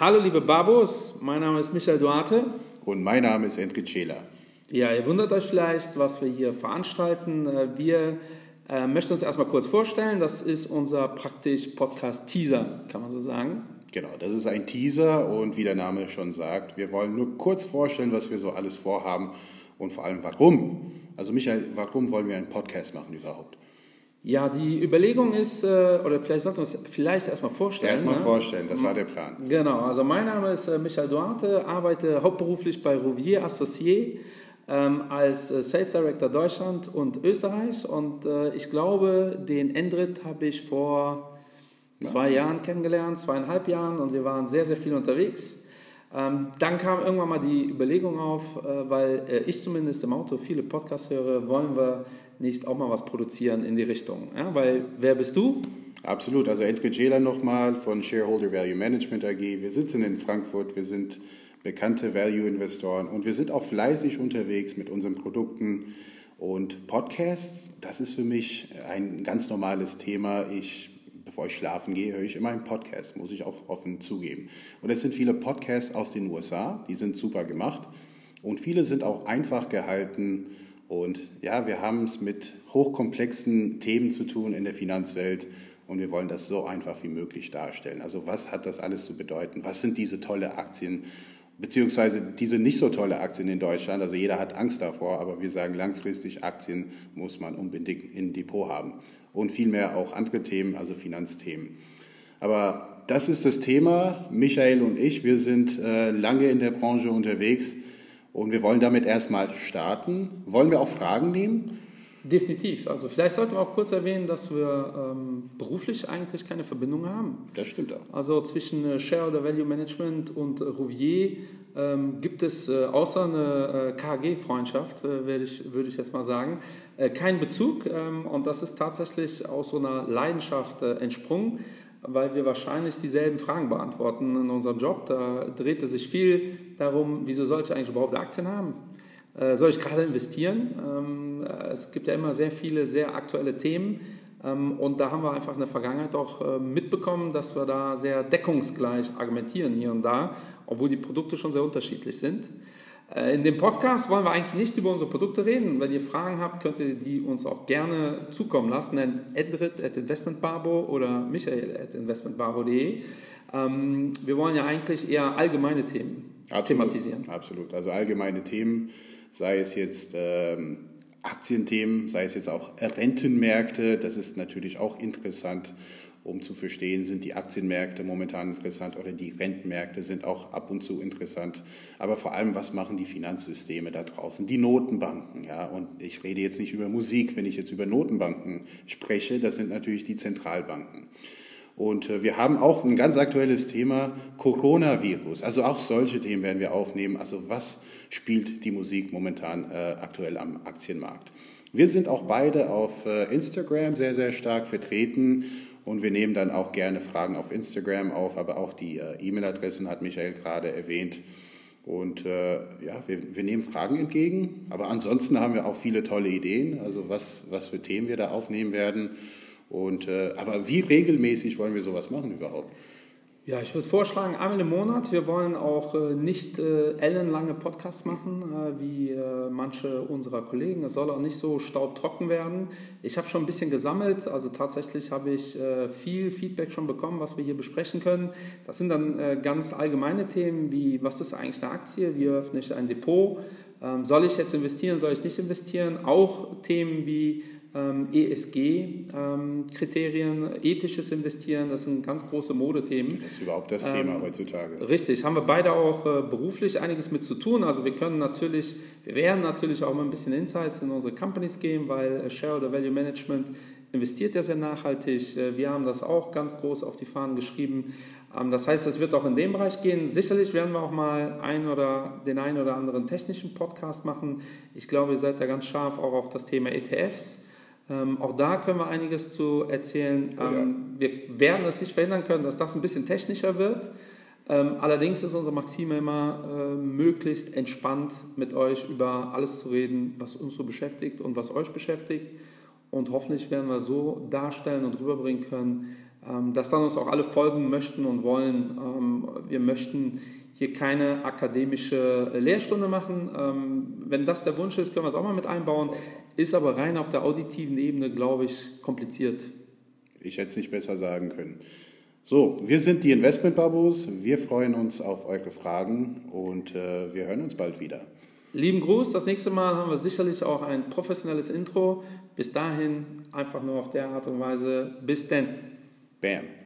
Hallo liebe Babos, mein Name ist Michael Duarte. Und mein Name ist Enrique Cela. Ja, ihr wundert euch vielleicht, was wir hier veranstalten. Äh, wir äh, möchten uns erstmal kurz vorstellen. Das ist unser praktisch Podcast-Teaser, kann man so sagen. Genau, das ist ein Teaser und wie der Name schon sagt, wir wollen nur kurz vorstellen, was wir so alles vorhaben und vor allem warum. Also Michael, warum wollen wir einen Podcast machen überhaupt? Ja, die Überlegung ist, äh, oder vielleicht sollten wir uns vielleicht erstmal vorstellen. Erstmal ne? vorstellen, das war der Plan. Genau, also mein Name ist äh, Michael Duarte, arbeite hauptberuflich bei Rouvier Associé ähm, als äh, Sales Director Deutschland und Österreich und äh, ich glaube, den Endrit habe ich vor zwei Jahren kennengelernt, zweieinhalb Jahren und wir waren sehr, sehr viel unterwegs. Ähm, dann kam irgendwann mal die Überlegung auf, äh, weil äh, ich zumindest im Auto viele Podcasts höre, wollen wir nicht auch mal was produzieren in die Richtung? Ja? Weil wer bist du? Absolut, also Edgar Jela nochmal von Shareholder Value Management AG. Wir sitzen in Frankfurt, wir sind bekannte Value-Investoren und wir sind auch fleißig unterwegs mit unseren Produkten. Und Podcasts, das ist für mich ein ganz normales Thema. Ich bevor ich schlafen gehe, höre ich immer einen Podcast, muss ich auch offen zugeben. Und es sind viele Podcasts aus den USA, die sind super gemacht und viele sind auch einfach gehalten. Und ja, wir haben es mit hochkomplexen Themen zu tun in der Finanzwelt und wir wollen das so einfach wie möglich darstellen. Also was hat das alles zu bedeuten? Was sind diese tolle Aktien? Beziehungsweise diese nicht so tolle Aktien in Deutschland. Also jeder hat Angst davor, aber wir sagen langfristig, Aktien muss man unbedingt im Depot haben und vielmehr auch andere Themen, also Finanzthemen. Aber das ist das Thema. Michael und ich, wir sind äh, lange in der Branche unterwegs und wir wollen damit erstmal starten. Wollen wir auch Fragen nehmen? Definitiv. Also vielleicht sollten wir auch kurz erwähnen, dass wir ähm, beruflich eigentlich keine Verbindung haben. Das stimmt auch. Also zwischen äh, Shareholder Value Management und äh, Rouvier ähm, gibt es äh, außer eine äh, KG-Freundschaft, äh, würde ich, würd ich jetzt mal sagen, äh, keinen Bezug. Ähm, und das ist tatsächlich aus so einer Leidenschaft entsprungen weil wir wahrscheinlich dieselben Fragen beantworten in unserem Job. Da dreht es sich viel darum, wieso soll ich eigentlich überhaupt Aktien haben? Äh, soll ich gerade investieren? Ähm, äh, es gibt ja immer sehr viele sehr aktuelle Themen ähm, und da haben wir einfach in der Vergangenheit auch äh, mitbekommen, dass wir da sehr deckungsgleich argumentieren hier und da, obwohl die Produkte schon sehr unterschiedlich sind. In dem Podcast wollen wir eigentlich nicht über unsere Produkte reden. Wenn ihr Fragen habt, könnt ihr die uns auch gerne zukommen lassen. Dann Edrit at investmentbarbo oder Michael at investmentbarbo.de. Ähm, wir wollen ja eigentlich eher allgemeine Themen absolut, thematisieren. Absolut. Also allgemeine Themen sei es jetzt ähm, Aktienthemen, sei es jetzt auch Rentenmärkte. Das ist natürlich auch interessant, um zu verstehen, sind die Aktienmärkte momentan interessant oder die Rentenmärkte sind auch ab und zu interessant. Aber vor allem, was machen die Finanzsysteme da draußen? Die Notenbanken, ja. Und ich rede jetzt nicht über Musik, wenn ich jetzt über Notenbanken spreche. Das sind natürlich die Zentralbanken. Und äh, wir haben auch ein ganz aktuelles Thema Coronavirus. Also auch solche Themen werden wir aufnehmen. Also was spielt die Musik momentan äh, aktuell am Aktienmarkt? Wir sind auch beide auf äh, Instagram sehr, sehr stark vertreten und wir nehmen dann auch gerne Fragen auf Instagram auf, aber auch die äh, E-Mail-Adressen hat Michael gerade erwähnt. Und äh, ja, wir, wir, nehmen Fragen entgegen, aber ansonsten haben wir auch viele tolle Ideen, also was, was für Themen wir da aufnehmen werden. Und, äh, aber wie regelmäßig wollen wir sowas machen überhaupt? Ja, ich würde vorschlagen, einmal im Monat. Wir wollen auch äh, nicht äh, ellenlange Podcasts machen, äh, wie äh, manche unserer Kollegen. Es soll auch nicht so staubtrocken werden. Ich habe schon ein bisschen gesammelt. Also tatsächlich habe ich äh, viel Feedback schon bekommen, was wir hier besprechen können. Das sind dann äh, ganz allgemeine Themen wie, was ist eigentlich eine Aktie? Wie öffne ich ein Depot? Ähm, soll ich jetzt investieren? Soll ich nicht investieren? Auch Themen wie ESG-Kriterien, ähm, ethisches Investieren, das sind ganz große Modethemen. Das ist überhaupt das Thema ähm, heutzutage. Richtig, haben wir beide auch äh, beruflich einiges mit zu tun. Also wir können natürlich, wir werden natürlich auch mal ein bisschen Insights in unsere Companies geben, weil äh, Shareholder Value Management investiert ja sehr nachhaltig. Äh, wir haben das auch ganz groß auf die Fahnen geschrieben. Ähm, das heißt, es wird auch in dem Bereich gehen. Sicherlich werden wir auch mal ein oder den einen oder anderen technischen Podcast machen. Ich glaube, ihr seid da ganz scharf auch auf das Thema ETFs. Ähm, auch da können wir einiges zu erzählen. Oh, ähm, ja. Wir werden es nicht verhindern können, dass das ein bisschen technischer wird. Ähm, allerdings ist unsere Maxime immer, äh, möglichst entspannt mit euch über alles zu reden, was uns so beschäftigt und was euch beschäftigt. Und hoffentlich werden wir so darstellen und rüberbringen können, dass dann uns auch alle folgen möchten und wollen. Ähm, wir möchten hier keine akademische Lehrstunde machen. Ähm, wenn das der Wunsch ist, können wir es auch mal mit einbauen. Ist aber rein auf der auditiven Ebene, glaube ich, kompliziert. Ich hätte es nicht besser sagen können. So, wir sind die Investment Babos. Wir freuen uns auf eure Fragen und äh, wir hören uns bald wieder. Lieben Gruß, das nächste Mal haben wir sicherlich auch ein professionelles Intro. Bis dahin einfach nur auf der Art und Weise. Bis denn. Bam.